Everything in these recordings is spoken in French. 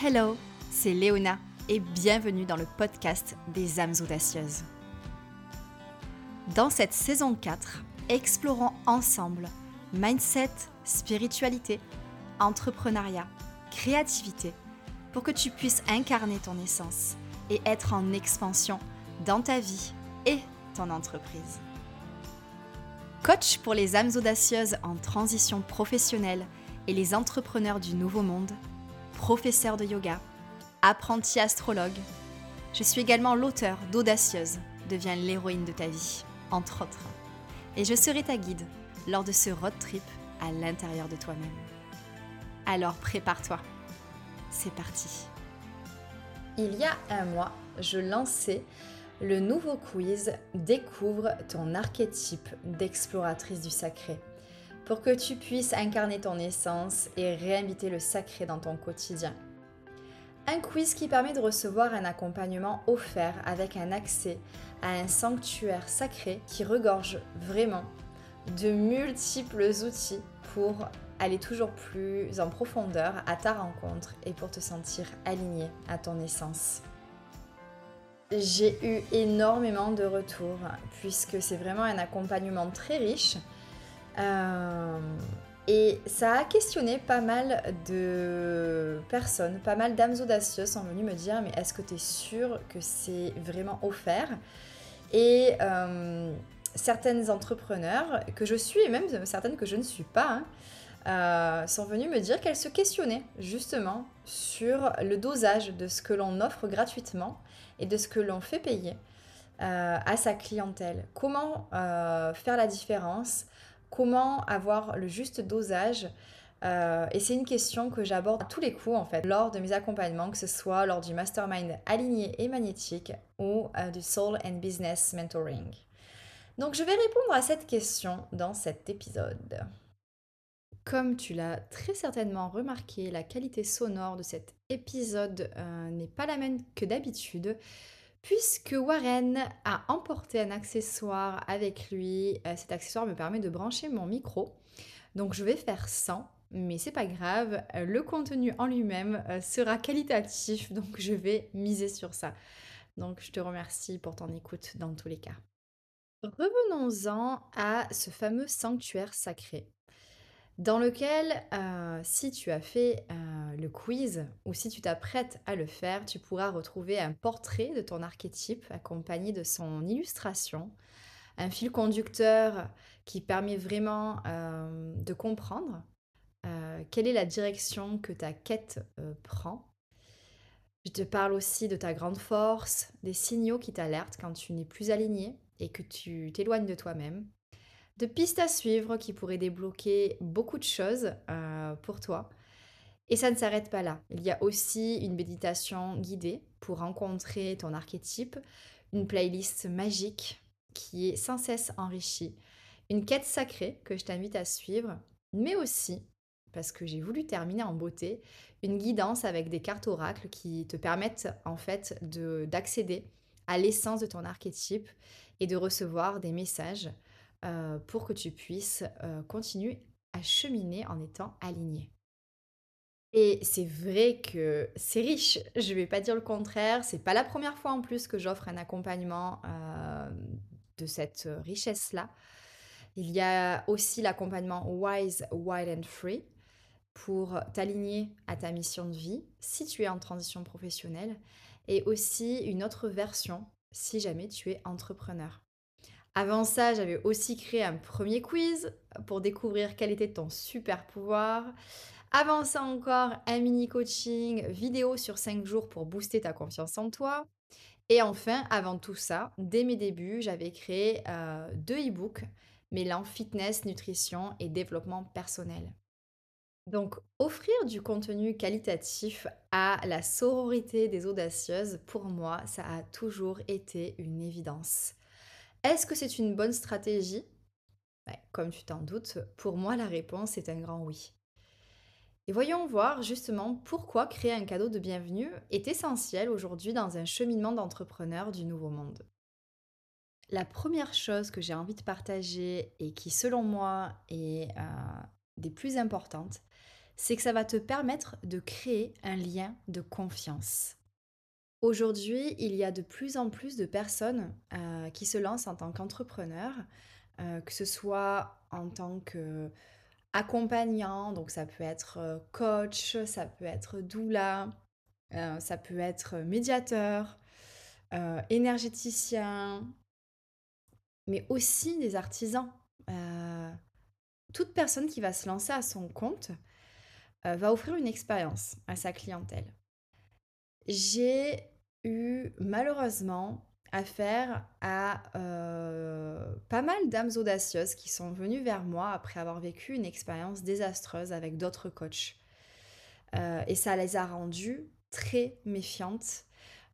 Hello, c'est Léona et bienvenue dans le podcast des âmes audacieuses. Dans cette saison 4, explorons ensemble mindset, spiritualité, entrepreneuriat, créativité pour que tu puisses incarner ton essence et être en expansion dans ta vie et ton entreprise. Coach pour les âmes audacieuses en transition professionnelle et les entrepreneurs du nouveau monde, professeur de yoga, apprenti astrologue. Je suis également l'auteur d'Audacieuse, deviens l'héroïne de ta vie, entre autres. Et je serai ta guide lors de ce road trip à l'intérieur de toi-même. Alors prépare-toi, c'est parti. Il y a un mois, je lançais le nouveau quiz Découvre ton archétype d'exploratrice du sacré pour que tu puisses incarner ton essence et réinviter le sacré dans ton quotidien. Un quiz qui permet de recevoir un accompagnement offert avec un accès à un sanctuaire sacré qui regorge vraiment de multiples outils pour aller toujours plus en profondeur à ta rencontre et pour te sentir aligné à ton essence. J'ai eu énormément de retours puisque c'est vraiment un accompagnement très riche euh, et ça a questionné pas mal de personnes, pas mal d'âmes audacieuses sont venues me dire mais est-ce que tu es sûr que c'est vraiment offert? Et euh, certaines entrepreneurs que je suis et même certaines que je ne suis pas hein, euh, sont venues me dire qu'elles se questionnaient justement sur le dosage de ce que l'on offre gratuitement et de ce que l'on fait payer à sa clientèle. Comment faire la différence? Comment avoir le juste dosage euh, et c'est une question que j'aborde à tous les coups en fait lors de mes accompagnements, que ce soit lors du mastermind aligné et magnétique ou euh, du soul and business mentoring. Donc je vais répondre à cette question dans cet épisode. Comme tu l'as très certainement remarqué, la qualité sonore de cet épisode euh, n'est pas la même que d'habitude puisque Warren a emporté un accessoire avec lui. Euh, cet accessoire me permet de brancher mon micro. Donc je vais faire sans, mais c'est pas grave. Le contenu en lui-même euh, sera qualitatif, donc je vais miser sur ça. Donc je te remercie pour ton écoute dans tous les cas. Revenons-en à ce fameux sanctuaire sacré dans lequel, euh, si tu as fait euh, le quiz ou si tu t'apprêtes à le faire, tu pourras retrouver un portrait de ton archétype accompagné de son illustration, un fil conducteur qui permet vraiment euh, de comprendre quelle est la direction que ta quête prend. Je te parle aussi de ta grande force, des signaux qui t'alertent quand tu n'es plus aligné et que tu t'éloignes de toi-même de pistes à suivre qui pourraient débloquer beaucoup de choses euh, pour toi. Et ça ne s'arrête pas là. Il y a aussi une méditation guidée pour rencontrer ton archétype, une playlist magique qui est sans cesse enrichie, une quête sacrée que je t'invite à suivre, mais aussi, parce que j'ai voulu terminer en beauté, une guidance avec des cartes oracles qui te permettent en fait d'accéder à l'essence de ton archétype et de recevoir des messages euh, pour que tu puisses euh, continuer à cheminer en étant aligné. Et c'est vrai que c'est riche, je ne vais pas dire le contraire, c'est pas la première fois en plus que j'offre un accompagnement euh, de cette richesse-là. Il y a aussi l'accompagnement Wise, Wild and Free pour t'aligner à ta mission de vie si tu es en transition professionnelle et aussi une autre version si jamais tu es entrepreneur. Avant ça, j'avais aussi créé un premier quiz pour découvrir quel était ton super pouvoir. Avant ça encore, un mini coaching vidéo sur 5 jours pour booster ta confiance en toi. Et enfin, avant tout ça, dès mes débuts, j'avais créé euh, deux e-books mêlant fitness, nutrition et développement personnel. Donc, offrir du contenu qualitatif à la sororité des audacieuses, pour moi, ça a toujours été une évidence. Est-ce que c'est une bonne stratégie? Comme tu t'en doutes, pour moi la réponse est un grand oui. Et voyons voir justement pourquoi créer un cadeau de bienvenue est essentiel aujourd'hui dans un cheminement d'entrepreneur du nouveau monde. La première chose que j'ai envie de partager et qui selon moi est euh, des plus importantes, c'est que ça va te permettre de créer un lien de confiance. Aujourd'hui, il y a de plus en plus de personnes euh, qui se lancent en tant qu'entrepreneurs, euh, que ce soit en tant qu'accompagnant, donc ça peut être euh, coach, ça peut être doula, ça peut être médiateur, énergéticien, mais aussi des artisans. toute personne qui va se lancer à son compte va offrir une expérience à sa clientèle. J'ai eu malheureusement affaire à euh, pas mal d'âmes audacieuses qui sont venues vers moi après avoir vécu une expérience désastreuse avec d'autres coachs. Euh, et ça les a rendues très méfiantes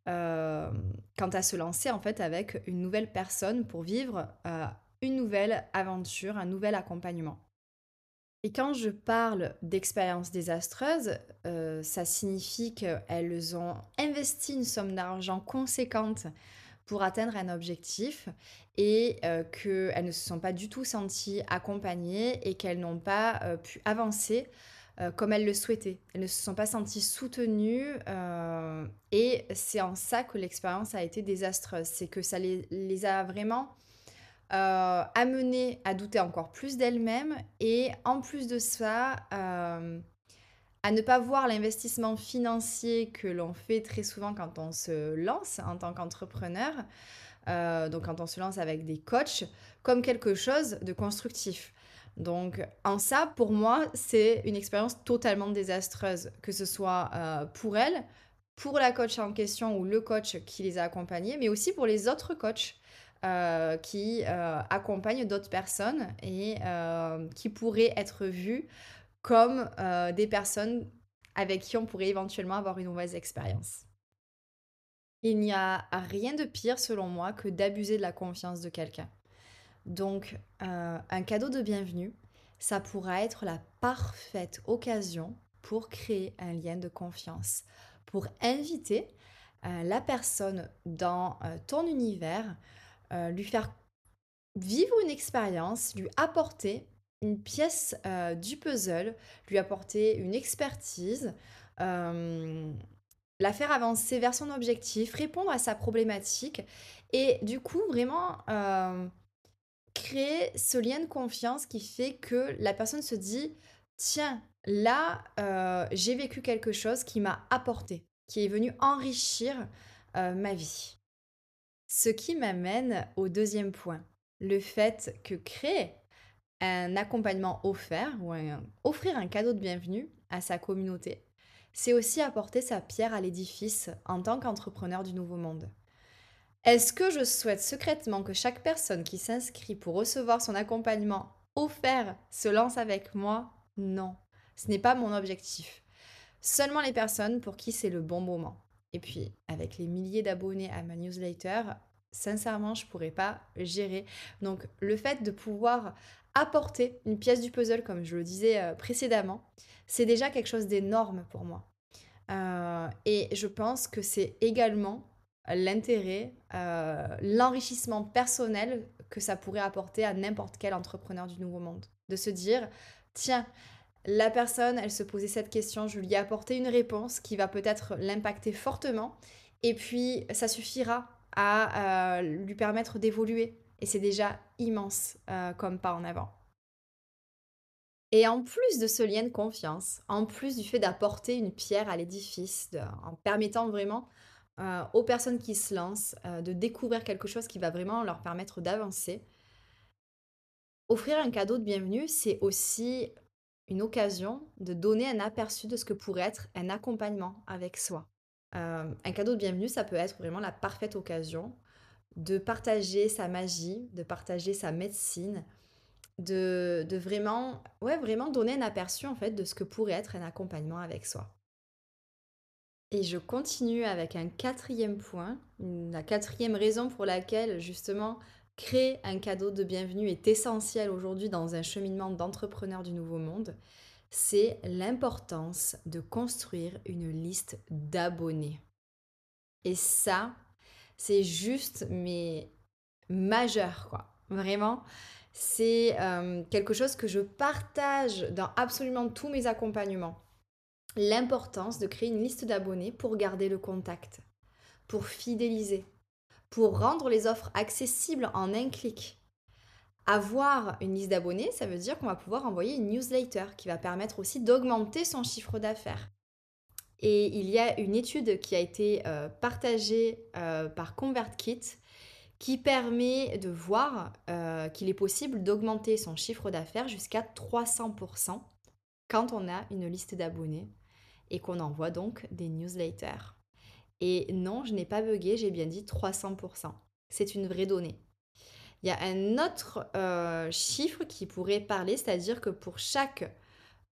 euh, quant à se lancer en fait avec une nouvelle personne pour vivre une nouvelle aventure, un nouvel accompagnement. Et quand je parle d'expériences désastreuses, euh, ça signifie qu'elles ont investi une somme d'argent conséquente pour atteindre un objectif et euh, qu'elles ne se sont pas du tout senties accompagnées et qu'elles n'ont pas euh, pu avancer comme elles le souhaitaient. Elles ne se sont pas senties soutenues et c'est en ça que l'expérience a été désastreuse. C'est que ça les a vraiment euh, amener à douter encore plus d'elle-même et en plus de ça, euh, à ne pas voir l'investissement financier que l'on fait très souvent quand on se lance en tant qu'entrepreneur, euh, donc quand on se lance avec des coachs, comme quelque chose de constructif. Donc en ça, pour moi, c'est une expérience totalement désastreuse, que ce soit pour elle, pour la coach en question ou le coach qui les a accompagnés, mais aussi pour les autres coachs. Euh, qui euh, accompagnent d'autres personnes et euh, qui pourraient être vues comme des personnes avec qui on pourrait éventuellement avoir une mauvaise expérience. Il n'y a rien de pire selon moi que d'abuser de la confiance de quelqu'un. Donc un cadeau de bienvenue, ça pourra être la parfaite occasion pour créer un lien de confiance, pour inviter la personne dans ton univers euh, lui faire vivre une expérience, lui apporter une pièce euh, du puzzle, lui apporter une expertise, euh, la faire avancer vers son objectif, répondre à sa problématique et du coup vraiment créer ce lien de confiance qui fait que la personne se dit tiens là j'ai vécu quelque chose qui m'a apporté, qui est venu enrichir ma vie. Ce qui m'amène au deuxième point, le fait que créer un accompagnement offert ou offrir un cadeau de bienvenue à sa communauté, c'est aussi apporter sa pierre à l'édifice en tant qu'entrepreneur du nouveau monde. Est-ce que je souhaite secrètement que chaque personne qui s'inscrit pour recevoir son accompagnement offert se lance avec moi? Non, ce n'est pas mon objectif. Seulement les personnes pour qui c'est le bon moment. Et puis, avec les milliers d'abonnés à ma newsletter, sincèrement, je pourrais pas gérer. Donc, le fait de pouvoir apporter une pièce du puzzle, comme je le disais euh, précédemment, c'est déjà quelque chose d'énorme pour moi. Euh, et je pense que c'est également l'intérêt, euh, l'enrichissement personnel que ça pourrait apporter à n'importe quel entrepreneur du nouveau monde. De se dire, tiens, la personne, elle se posait cette question, je lui ai apporté une réponse qui va peut-être l'impacter fortement. Et puis, ça suffira à euh, lui permettre d'évoluer. Et c'est déjà immense euh, comme pas en avant. Et en plus de ce lien de confiance, en plus du fait d'apporter une pierre à l'édifice, en permettant vraiment euh, aux personnes qui se lancent de découvrir quelque chose qui va vraiment leur permettre d'avancer, offrir un cadeau de bienvenue, c'est aussi une occasion de donner un aperçu de ce que pourrait être un accompagnement avec soi. Euh, un cadeau de bienvenue, ça peut être vraiment la parfaite occasion de partager sa magie, de partager sa médecine, de, vraiment, ouais, vraiment donner un aperçu en fait de ce que pourrait être un accompagnement avec soi. Et je continue avec un quatrième point, la quatrième raison pour laquelle justement Créer un cadeau de bienvenue est essentiel aujourd'hui dans un cheminement d'entrepreneur du nouveau monde. C'est l'importance de construire une liste d'abonnés. Et ça, c'est juste mais majeur quoi. Vraiment, C'est euh, quelque chose que je partage dans absolument tous mes accompagnements. L'importance de créer une liste d'abonnés pour garder le contact, pour fidéliser, pour rendre les offres accessibles en un clic. Avoir une liste d'abonnés, ça veut dire qu'on va pouvoir envoyer une newsletter qui va permettre aussi d'augmenter son chiffre d'affaires. Et il y a une étude qui a été euh, partagée euh, par ConvertKit qui permet de voir euh, qu'il est possible d'augmenter son chiffre d'affaires jusqu'à 300% quand on a une liste d'abonnés et qu'on envoie donc des newsletters. Et non, je n'ai pas bugué, j'ai bien dit 300%. C'est une vraie donnée. Il y a un autre euh, chiffre qui pourrait parler, c'est-à-dire que pour chaque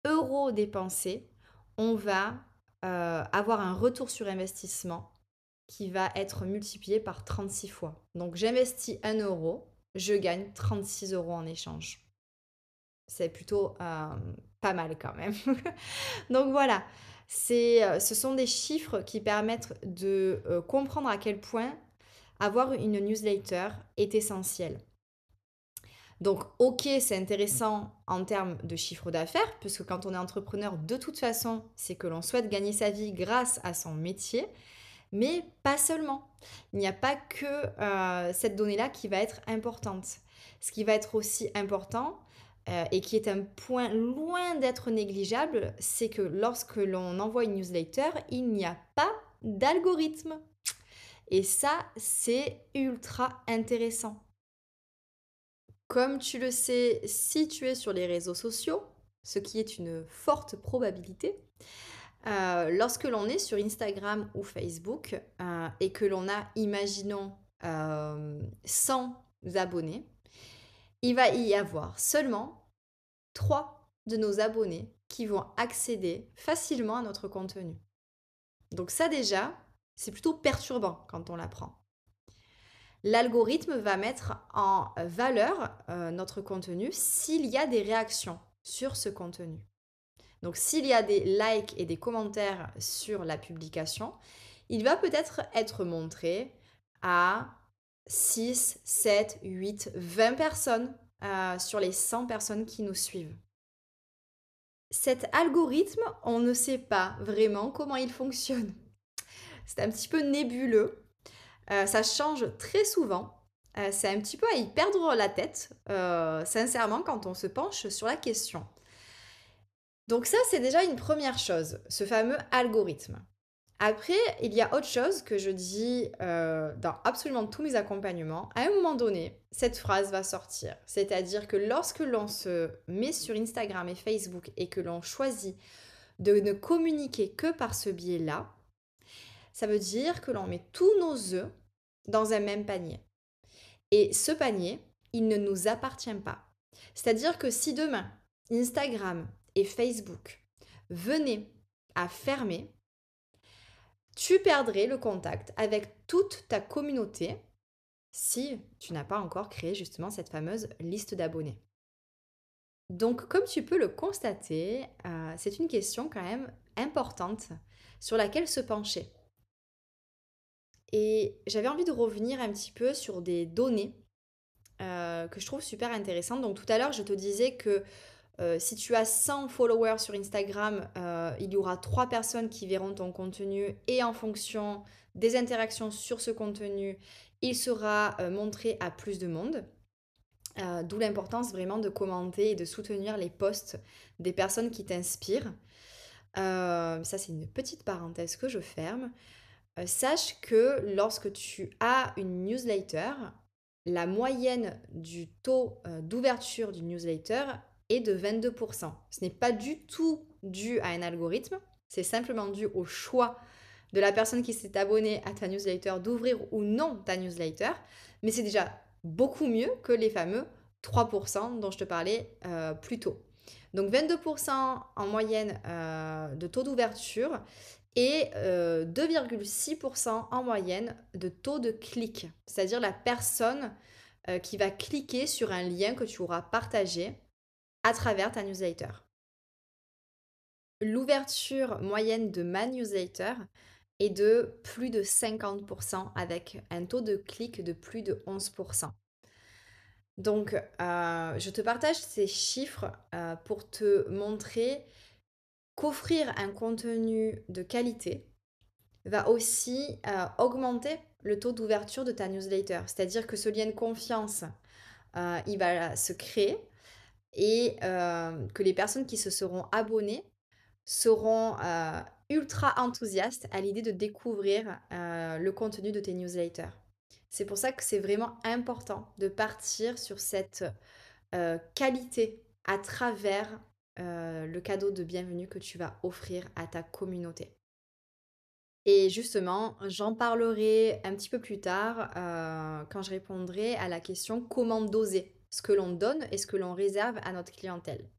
euro dépensé, on va euh, avoir un retour sur investissement qui va être multiplié par 36 fois. Donc j'investis 1 euro, je gagne 36 euros en échange. C'est plutôt euh, pas mal quand même. Donc voilà, ce sont des chiffres qui permettent de comprendre à quel point avoir une newsletter est essentiel. Donc, ok, c'est intéressant en termes de chiffre d'affaires, puisque quand on est entrepreneur, de toute façon, c'est que l'on souhaite gagner sa vie grâce à son métier, mais pas seulement. Il n'y a pas que euh, cette donnée-là qui va être importante. Ce qui va être aussi important, euh, et qui est un point loin d'être négligeable, c'est que lorsque l'on envoie une newsletter, il n'y a pas d'algorithme. Et ça, c'est ultra intéressant. Comme tu le sais, si tu es sur les réseaux sociaux, ce qui est une forte probabilité, euh, lorsque l'on est sur Instagram ou Facebook euh, et que l'on a, imaginons, 100 euh, abonnés, il va y avoir seulement 3 de nos abonnés qui vont accéder facilement à notre contenu. Donc ça déjà, c'est plutôt perturbant quand on l'apprend. L'algorithme va mettre en valeur euh, notre contenu s'il y a des réactions sur ce contenu. Donc s'il y a des likes et des commentaires sur la publication, il va peut-être être montré à 6, 7, 8, 20 personnes euh, sur les 100 personnes qui nous suivent. Cet algorithme, on ne sait pas vraiment comment il fonctionne. C'est un petit peu nébuleux. Euh, ça change très souvent. Euh, c'est un petit peu à y perdre la tête, sincèrement, quand on se penche sur la question. Donc ça, c'est déjà une première chose, ce fameux algorithme. Après, il y a autre chose que je dis euh, dans absolument tous mes accompagnements. À un moment donné, cette phrase va sortir. C'est-à-dire que lorsque l'on se met sur Instagram et Facebook et que l'on choisit de ne communiquer que par ce biais-là, ça veut dire que l'on met tous nos œufs dans un même panier. Et ce panier, il ne nous appartient pas. C'est-à-dire que si demain, Instagram et Facebook venaient à fermer, tu perdrais le contact avec toute ta communauté si tu n'as pas encore créé justement cette fameuse liste d'abonnés. Donc comme tu peux le constater, euh, c'est une question quand même importante sur laquelle se pencher. Et j'avais envie de revenir un petit peu sur des données euh, que je trouve super intéressantes. Donc tout à l'heure, je te disais que euh, si tu as 100 followers sur Instagram, euh, il y aura 3 personnes qui verront ton contenu et en fonction des interactions sur ce contenu, il sera euh, montré à plus de monde. D'où l'importance vraiment de commenter et de soutenir les posts des personnes qui t'inspirent. ça, c'est une petite parenthèse que je ferme. sache que lorsque tu as une newsletter, la moyenne du taux d'ouverture d'une newsletter de 22%. Ce n'est pas du tout dû à un algorithme, c'est simplement dû au choix de la personne qui s'est abonnée à ta newsletter d'ouvrir ou non ta newsletter, mais c'est déjà beaucoup mieux que les fameux 3% dont je te parlais euh, plus tôt. Donc 22% en moyenne euh, de taux d'ouverture et 2,6% euh, en moyenne de taux de clic, c'est-à-dire la personne qui va cliquer sur un lien que tu auras partagé à travers ta newsletter. L'ouverture moyenne de ma newsletter est de plus de 50% avec un taux de clic de plus de 11%. Donc, euh, je te partage ces chiffres euh, pour te montrer qu'offrir un contenu de qualité va aussi euh, augmenter le taux d'ouverture de ta newsletter. C'est-à-dire que ce lien de confiance, il va se créer et que les personnes qui se seront abonnées seront ultra enthousiastes à l'idée de découvrir le contenu de tes newsletters. C'est pour ça que c'est vraiment important de partir sur cette euh, qualité à travers euh, le cadeau de bienvenue que tu vas offrir à ta communauté. Et justement, j'en parlerai un petit peu plus tard euh, quand je répondrai à la question comment doser ce que l'on donne et ce que l'on réserve à notre clientèle.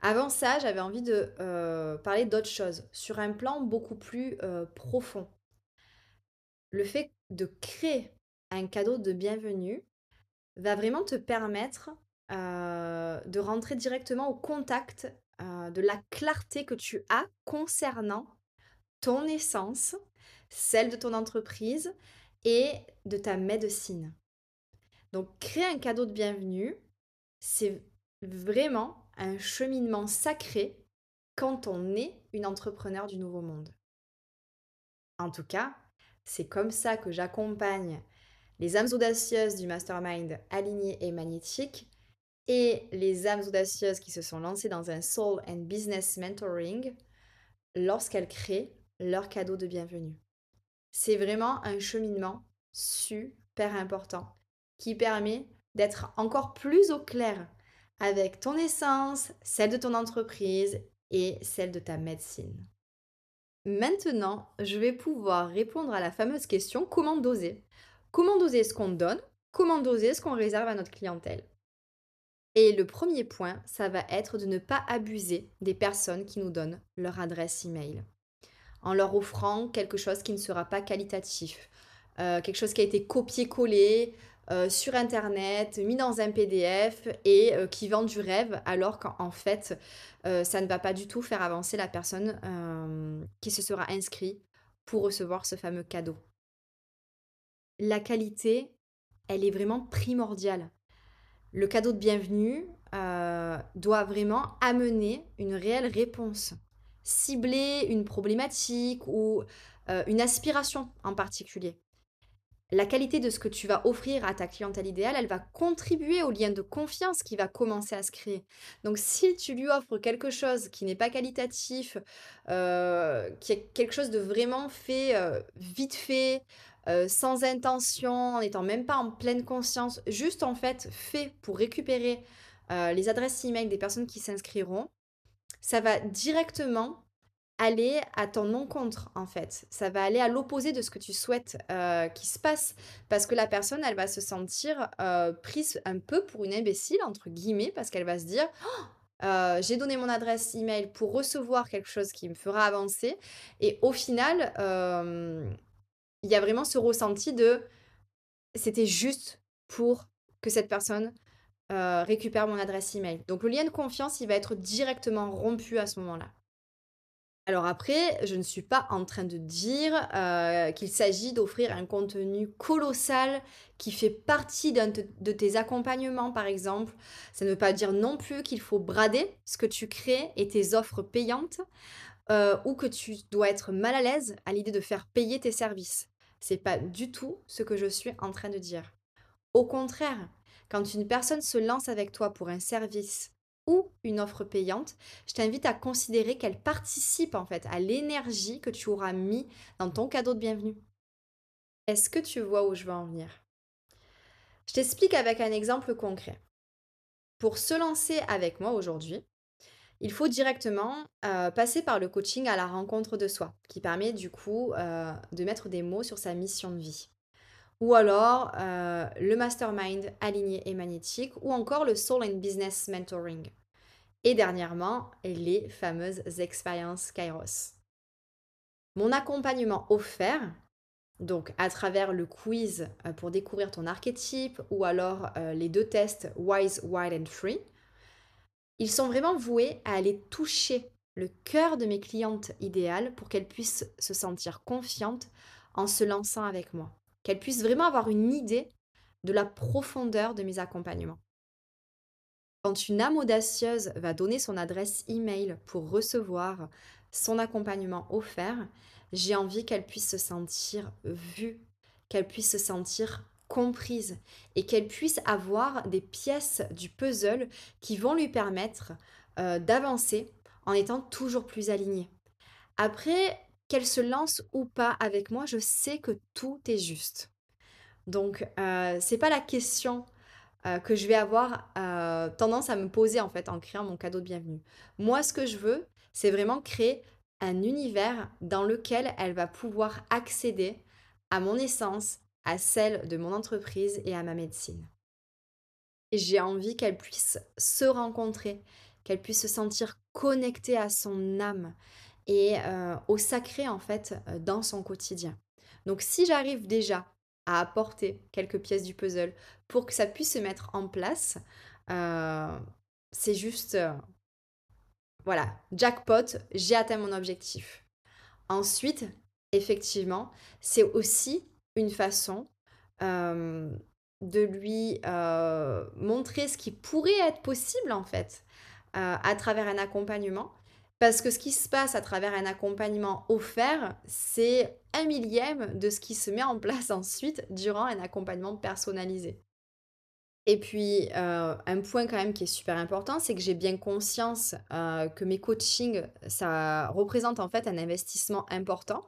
Avant ça, j'avais envie de parler d'autre chose, sur un plan beaucoup plus profond. Le fait de créer un cadeau de bienvenue va vraiment te permettre euh, de rentrer directement au contact euh, de la clarté que tu as concernant ton essence, celle de ton entreprise et de ta médecine. Donc créer un cadeau de bienvenue, c'est vraiment un cheminement sacré quand on est une entrepreneur du nouveau monde. En tout cas, c'est comme ça que j'accompagne les âmes audacieuses du mastermind aligné et magnétique et les âmes audacieuses qui se sont lancées dans un soul and business mentoring lorsqu'elles créent leur cadeau de bienvenue. C'est vraiment un cheminement super important qui permet d'être encore plus au clair avec ton essence, celle de ton entreprise et celle de ta médecine. Maintenant, je vais pouvoir répondre à la fameuse question comment doser? Comment doser ce qu'on donne? Comment doser ce qu'on réserve à notre clientèle? Et le premier point, ça va être de ne pas abuser des personnes qui nous donnent leur adresse email en leur offrant quelque chose qui ne sera pas qualitatif, euh, quelque chose qui a été copié-collé euh, sur Internet, mis dans un PDF et euh, qui vend du rêve, alors qu'en fait, ça ne va pas du tout faire avancer la personne qui se sera inscrite pour recevoir ce fameux cadeau. La qualité, elle est vraiment primordiale. Le cadeau de bienvenue euh, doit vraiment amener une réelle réponse, cibler une problématique ou euh, une aspiration en particulier la qualité de ce que tu vas offrir à ta clientèle idéale, elle va contribuer au lien de confiance qui va commencer à se créer. Donc si tu lui offres quelque chose qui n'est pas qualitatif, euh, qui est quelque chose de vraiment fait euh, vite fait, euh, sans intention, en n'étant même pas en pleine conscience, juste en fait fait pour récupérer les adresses email des personnes qui s'inscriront, ça va directement aller à ton encontre en fait. Ça va aller à l'opposé de ce que tu souhaites euh, qui se passe parce que la personne elle va se sentir euh, prise un peu pour une imbécile entre guillemets parce qu'elle va se dire «Oh, euh, j'ai donné mon adresse email pour recevoir quelque chose qui me fera avancer et au final il y a vraiment ce ressenti de c'était juste pour que cette personne récupère mon adresse email. Donc le lien de confiance il va être directement rompu à ce moment-là. Alors après, je ne suis pas en train de dire euh, qu'il s'agit d'offrir un contenu colossal qui fait partie de tes accompagnements, par exemple. Ça ne veut pas dire non plus qu'il faut brader ce que tu crées et tes offres payantes, euh, ou que tu dois être mal à l'aise à l'idée de faire payer tes services. C'est pas du tout ce que je suis en train de dire. Au contraire, quand une personne se lance avec toi pour un service ou une offre payante, je t'invite à considérer qu'elle participe en fait à l'énergie que tu auras mis dans ton cadeau de bienvenue. Est-ce que tu vois où je veux en venir? Je t'explique avec un exemple concret. Pour se lancer avec moi aujourd'hui, il faut directement euh, passer par le coaching à la rencontre de soi, qui permet du coup euh, de mettre des mots sur sa mission de vie. Ou alors euh, le mastermind aligné et magnétique, ou encore le Soul and Business Mentoring. Et dernièrement, les fameuses expériences Kairos. Mon accompagnement offert, donc à travers le quiz euh, pour découvrir ton archétype ou alors euh, les deux tests Wise, Wild and Free, ils sont vraiment voués à aller toucher le cœur de mes clientes idéales pour qu'elles puissent se sentir confiantes en se lançant avec moi. Qu'elles puissent vraiment avoir une idée de la profondeur de mes accompagnements. Quand une âme audacieuse va donner son adresse email pour recevoir son accompagnement offert, j'ai envie qu'elle puisse se sentir vue, qu'elle puisse se sentir comprise et qu'elle puisse avoir des pièces du puzzle qui vont lui permettre euh, d'avancer en étant toujours plus alignée. Après, qu'elle se lance ou pas avec moi, je sais que tout est juste. Donc, euh, c'est pas la question euh, que je vais avoir euh, tendance à me poser en fait en créant mon cadeau de bienvenue. Moi, ce que je veux, c'est vraiment créer un univers dans lequel elle va pouvoir accéder à mon essence, à celle de mon entreprise et à ma médecine. Et j'ai envie qu'elle puisse se rencontrer, qu'elle puisse se sentir connectée à son âme et euh, au sacré en fait dans son quotidien. Donc si j'arrive déjà à apporter quelques pièces du puzzle pour que ça puisse se mettre en place, euh, c'est juste, euh, voilà, jackpot, j'ai atteint mon objectif. Ensuite, effectivement, c'est aussi une façon euh, de lui montrer ce qui pourrait être possible en fait à travers un accompagnement parce que ce qui se passe à travers un accompagnement offert, c'est un millième de ce qui se met en place ensuite durant un accompagnement personnalisé. Et puis, euh, un point quand même qui est super important, c'est que j'ai bien conscience euh, que mes coachings, ça représente en fait un investissement important.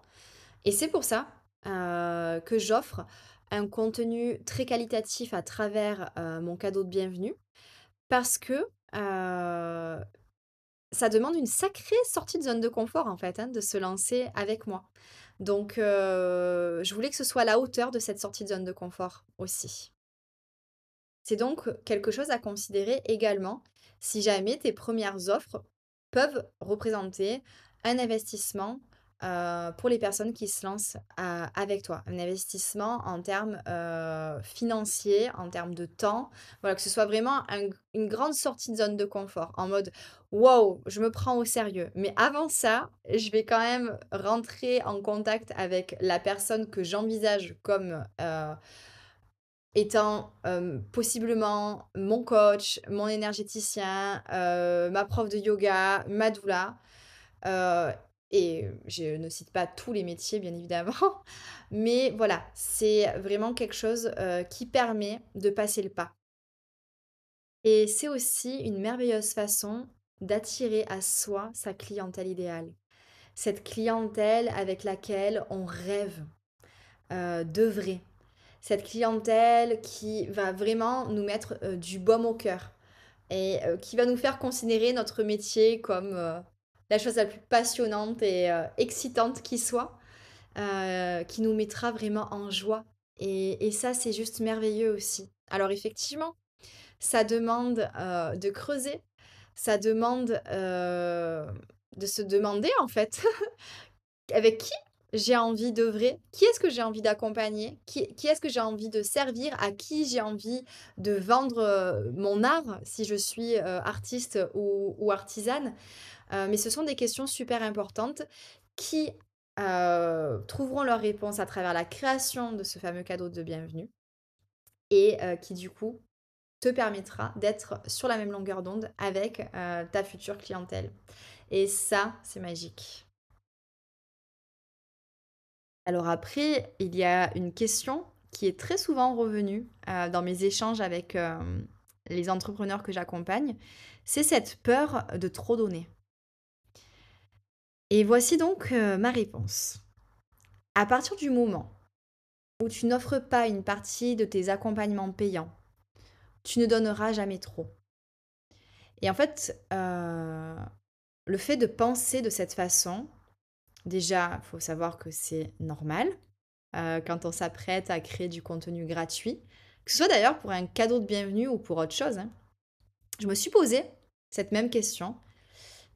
Et c'est pour ça euh, que j'offre un contenu très qualitatif à travers mon cadeau de bienvenue. Parce que ça demande une sacrée sortie de zone de confort en fait, hein, de se lancer avec moi. Donc, euh, je voulais que ce soit la hauteur de cette sortie de zone de confort aussi. C'est donc quelque chose à considérer également si jamais tes premières offres peuvent représenter un investissement euh, pour les personnes qui se lancent euh, avec toi. Un investissement en termes euh, financiers, en termes de temps. Voilà, que ce soit vraiment une grande sortie de zone de confort. En mode, wow, je me prends au sérieux. Mais avant ça, je vais quand même rentrer en contact avec la personne que j'envisage comme étant possiblement mon coach, mon énergéticien, ma prof de yoga, ma doula. Et je ne cite pas tous les métiers, bien évidemment, mais voilà, c'est vraiment quelque chose qui permet de passer le pas. Et c'est aussi une merveilleuse façon d'attirer à soi sa clientèle idéale. Cette clientèle avec laquelle on rêve d'œuvrer. Cette clientèle qui va vraiment nous mettre du baume au cœur et qui va nous faire considérer notre métier comme la chose la plus passionnante et euh, excitante qui soit, euh, qui nous mettra vraiment en joie. Et, ça, c'est juste merveilleux aussi. Alors effectivement, ça demande euh, de creuser, ça demande de se demander en fait avec qui j'ai envie d'œuvrer, qui est-ce que j'ai envie d'accompagner, qui, est-ce que j'ai envie de servir, à qui j'ai envie de vendre mon art si je suis artiste ou artisane. Euh, mais ce sont des questions super importantes qui euh, trouveront leur réponse à travers la création de ce fameux cadeau de bienvenue et euh, qui du coup te permettra d'être sur la même longueur d'onde avec ta future clientèle. Et ça, c'est magique. Alors après, il y a une question qui est très souvent revenue dans mes échanges avec les entrepreneurs que j'accompagne, c'est cette peur de trop donner. Et voici donc euh, ma réponse. À partir du moment où tu n'offres pas une partie de tes accompagnements payants, tu ne donneras jamais trop. Et en fait, euh, le fait de penser de cette façon, déjà, il faut savoir que c'est normal euh, quand on s'apprête à créer du contenu gratuit, que ce soit d'ailleurs pour un cadeau de bienvenue ou pour autre chose. Hein. Je me suis posé cette même question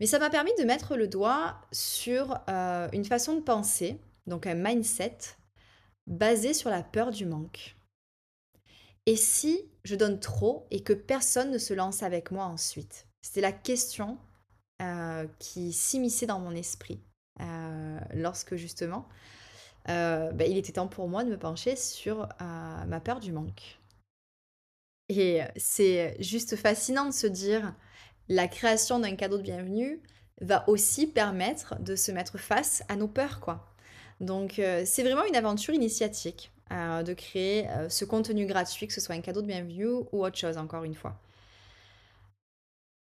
mais ça m'a permis de mettre le doigt sur euh, une façon de penser, donc un mindset, basé sur la peur du manque. Et si je donne trop et que personne ne se lance avec moi ensuite? C'était la question euh, qui s'immisçait dans mon esprit euh, lorsque justement ben, il était temps pour moi de me pencher sur ma peur du manque. Et c'est juste fascinant de se dire, la création d'un cadeau de bienvenue va aussi permettre de se mettre face à nos peurs, quoi. Donc c'est vraiment une aventure initiatique de créer ce contenu gratuit, que ce soit un cadeau de bienvenue ou autre chose, encore une fois.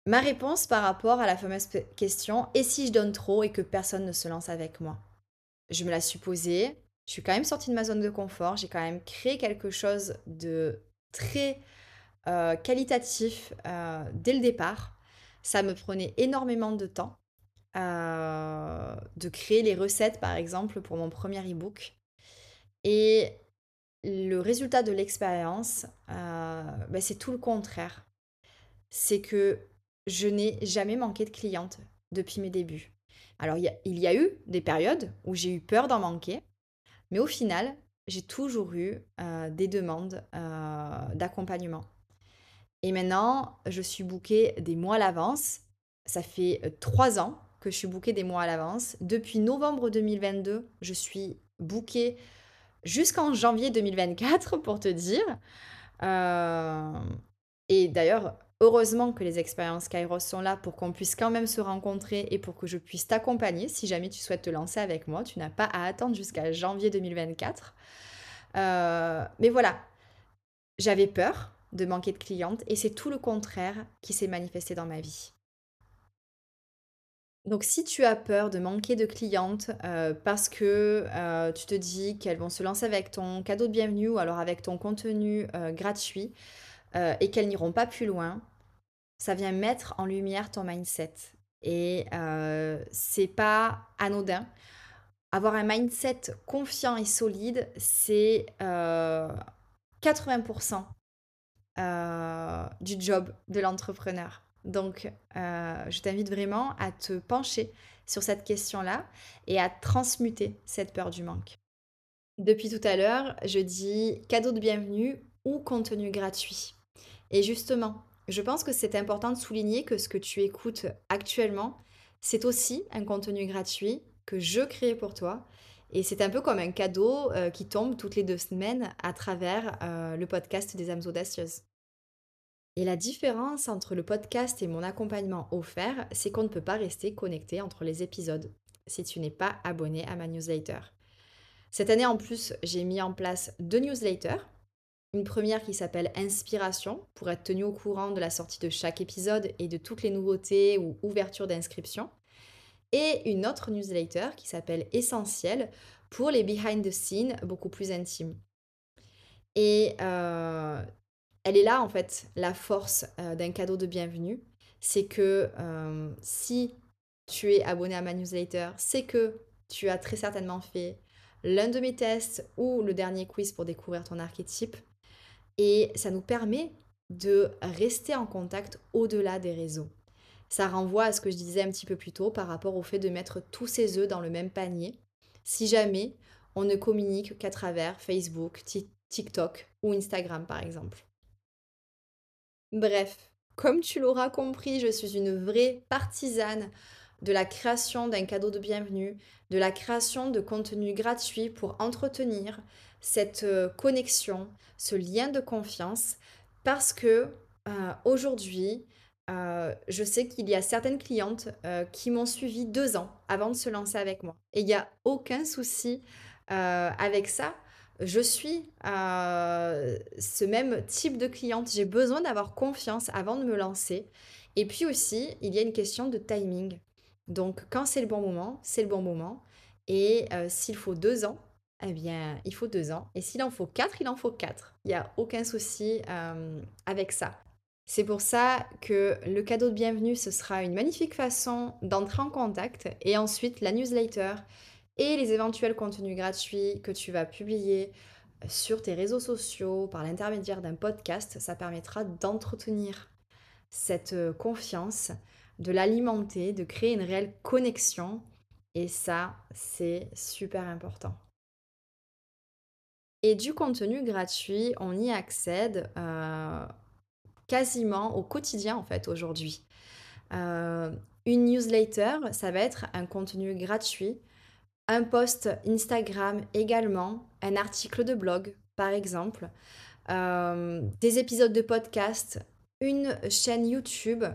Ma réponse par rapport à la fameuse question et si je donne trop et que personne ne se lance avec moi? Je me la suis posée, je suis quand même sortie de ma zone de confort, j'ai quand même créé quelque chose de très euh, qualitatif euh, dès le départ. Ça me prenait énormément de temps euh, de créer les recettes, par exemple, pour mon premier e-book. Et le résultat de l'expérience, ben, c'est tout le contraire. C'est que je n'ai jamais manqué de clientes depuis mes débuts. Alors, il y, a, eu des périodes où j'ai eu peur d'en manquer, mais au final, j'ai toujours eu euh, des demandes euh, d'accompagnement. Et maintenant, je suis bookée des mois à l'avance. Ça fait trois ans que je suis bookée des mois à l'avance. Depuis novembre 2022, je suis bookée jusqu'en janvier 2024, pour te dire. et d'ailleurs, Heureusement que les expériences Kairos sont là pour qu'on puisse quand même se rencontrer et pour que je puisse t'accompagner. Si jamais tu souhaites te lancer avec moi, tu n'as pas à attendre jusqu'à janvier 2024. Euh, mais voilà, j'avais peur de manquer de clientes et c'est tout le contraire qui s'est manifesté dans ma vie. Donc si tu as peur de manquer de clientes euh, parce que euh, tu te dis qu'elles vont se lancer avec ton cadeau de bienvenue ou alors avec ton contenu gratuit et qu'elles n'iront pas plus loin, ça vient mettre en lumière ton mindset. Et euh, c'est pas anodin. Avoir un mindset confiant et solide, c'est 80% euh, du job de l'entrepreneur. Donc, euh, je t'invite vraiment à te pencher sur cette question-là et à transmuter cette peur du manque. Depuis tout à l'heure, je dis cadeau de bienvenue ou contenu gratuit. Et justement, je pense que c'est important de souligner que ce que tu écoutes actuellement, c'est aussi un contenu gratuit que je crée pour toi. Et c'est un peu comme un cadeau euh, qui tombe toutes les deux semaines à travers le podcast des âmes audacieuses. Et la différence entre le podcast et mon accompagnement offert, c'est qu'on ne peut pas rester connecté entre les épisodes si tu n'es pas abonné à ma newsletter. Cette année en plus, j'ai mis en place deux newsletters une première qui s'appelle Inspiration pour être tenu au courant de la sortie de chaque épisode et de toutes les nouveautés ou ouvertures d'inscription. Et une autre newsletter qui s'appelle Essentiel pour les behind the scenes beaucoup plus intimes. Et euh, elle est là en fait, la force euh, d'un cadeau de bienvenue. C'est que euh, si tu es abonné à ma newsletter, c'est que tu as très certainement fait l'un de mes tests ou le dernier quiz pour découvrir ton archétype. Et ça nous permet de rester en contact au-delà des réseaux. Ça renvoie à ce que je disais un petit peu plus tôt par rapport au fait de mettre tous ses œufs dans le même panier, si jamais on ne communique qu'à travers Facebook, TikTok ou Instagram par exemple. Bref, comme tu l'auras compris, je suis une vraie partisane de la création d'un cadeau de bienvenue, de la création de contenu gratuit pour entretenir cette euh, connexion, ce lien de confiance, parce que euh, aujourd'hui, euh, je sais qu'il y a certaines clientes qui m'ont suivi deux ans avant de se lancer avec moi. Et il n'y a aucun souci avec ça. Je suis ce même type de cliente. J'ai besoin d'avoir confiance avant de me lancer. Et puis aussi, il y a une question de timing. Donc, quand c'est le bon moment, c'est le bon moment. Et s'il faut deux ans, eh bien, il faut deux ans. Et s'il en faut quatre, il en faut quatre. Il n'y a aucun souci euh, avec ça. C'est pour ça que le cadeau de bienvenue, ce sera une magnifique façon d'entrer en contact. Et ensuite, la newsletter et les éventuels contenus gratuits que tu vas publier sur tes réseaux sociaux par l'intermédiaire d'un podcast, ça permettra d'entretenir cette euh, confiance, de l'alimenter, de créer une réelle connexion. Et ça, c'est super important. Et du contenu gratuit, on y accède euh, quasiment au quotidien en fait aujourd'hui. Euh, une newsletter, ça va être un contenu gratuit, un post Instagram également, un article de blog par exemple, des épisodes de podcast, une chaîne YouTube.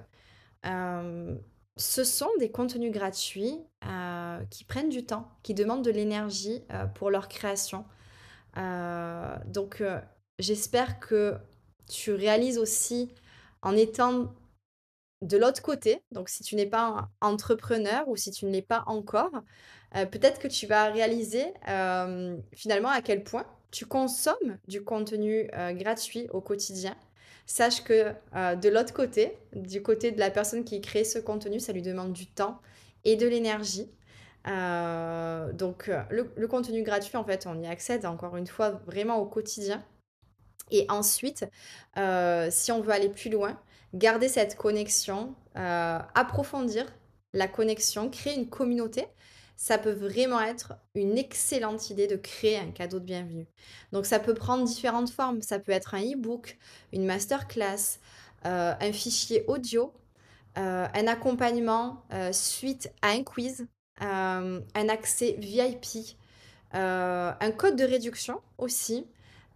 ce sont des contenus gratuits qui prennent du temps, qui demandent de l'énergie pour leur création. donc j'espère que tu réalises aussi en étant de l'autre côté, donc si tu n'es pas entrepreneur ou si tu ne l'es pas encore, peut-être que tu vas réaliser finalement à quel point tu consommes du contenu gratuit au quotidien. Sache que de l'autre côté, du côté de la personne qui crée ce contenu, ça lui demande du temps et de l'énergie. donc le, contenu gratuit, en fait, on y accède encore une fois vraiment au quotidien. Et ensuite, euh, si on veut aller plus loin, garder cette connexion, euh, approfondir la connexion, créer une communauté, ça peut vraiment être une excellente idée de créer un cadeau de bienvenue. Donc ça peut prendre différentes formes. Ça peut être un e-book, une masterclass, euh, un fichier audio, un accompagnement suite à un quiz, un accès VIP, un code de réduction aussi.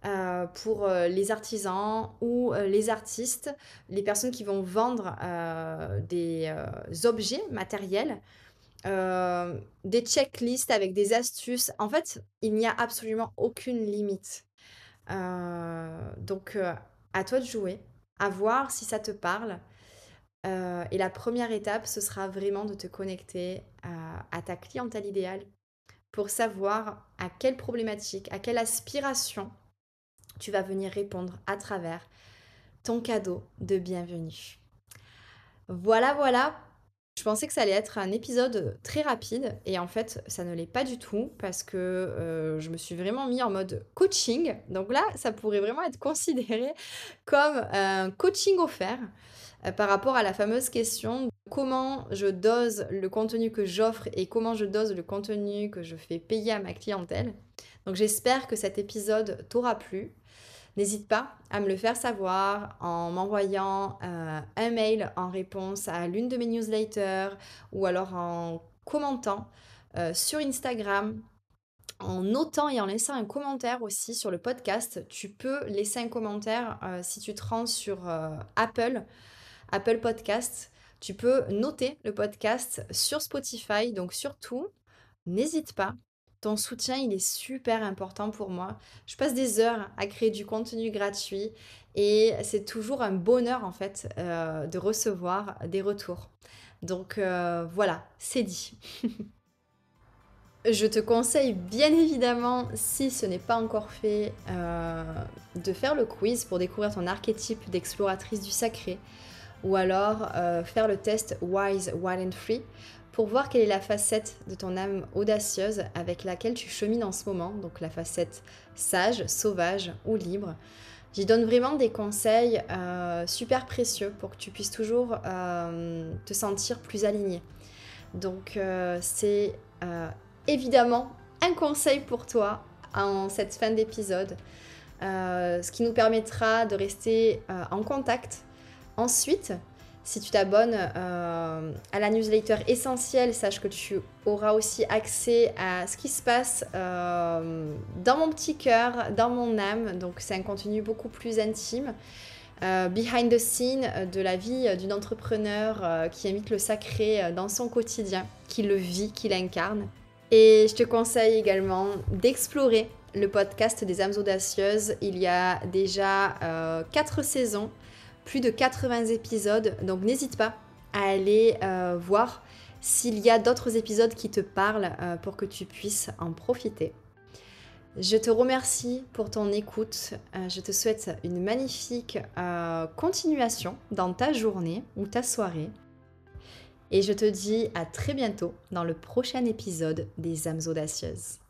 Euh, pour euh, les artisans ou euh, les artistes, les personnes qui vont vendre des objets matériels, des checklists avec des astuces. En fait, il n'y a absolument aucune limite. donc, à toi de jouer, à voir si ça te parle. et la première étape, ce sera vraiment de te connecter à ta clientèle idéale pour savoir à quelle problématique, à quelle aspiration tu vas venir répondre à travers ton cadeau de bienvenue. Voilà, voilà. Je pensais que ça allait être un épisode très rapide et en fait ça ne l'est pas du tout parce que euh, je me suis vraiment mis en mode coaching. Donc là ça pourrait vraiment être considéré comme un coaching offert euh, par rapport à la fameuse question comment je dose le contenu que j'offre et comment je dose le contenu que je fais payer à ma clientèle. Donc j'espère que cet épisode t'aura plu. N'hésite pas à me le faire savoir en m'envoyant euh, un mail en réponse à l'une de mes newsletters ou alors en commentant euh, sur Instagram, en notant et en laissant un commentaire aussi sur le podcast. Tu peux laisser un commentaire euh, si tu te rends sur Apple, Apple Podcast. Tu peux noter le podcast sur Spotify. Donc surtout, n'hésite pas ton soutien, il est super important pour moi. Je passe des heures à créer du contenu gratuit et c'est toujours un bonheur en fait euh, de recevoir des retours. Donc euh, voilà, c'est dit. Je te conseille bien évidemment, si ce n'est pas encore fait, euh, de faire le quiz pour découvrir ton archétype d'exploratrice du sacré ou alors faire le test Wise, Wild and Free pour voir quelle est la facette de ton âme audacieuse avec laquelle tu chemines en ce moment, donc la facette sage, sauvage ou libre. J'y donne vraiment des conseils euh, super précieux pour que tu puisses toujours euh, te sentir plus aligné. Donc euh, c'est évidemment un conseil pour toi en cette fin d'épisode, ce qui nous permettra de rester en contact. Ensuite, si tu t'abonnes euh, à la newsletter essentielle, sache que tu auras aussi accès à ce qui se passe euh, dans mon petit cœur, dans mon âme. Donc c'est un contenu beaucoup plus intime. Euh, behind the scene de la vie d'une entrepreneur qui imite le sacré dans son quotidien, qui le vit, qui l'incarne. Et je te conseille également d'explorer le podcast des âmes audacieuses. Il y a déjà 4 saisons plus de 80 épisodes, donc n'hésite pas à aller euh, voir s'il y a d'autres épisodes qui te parlent euh, pour que tu puisses en profiter. Je te remercie pour ton écoute. Euh, je te souhaite une magnifique continuation dans ta journée ou ta soirée. Et je te dis à très bientôt dans le prochain épisode des âmes audacieuses.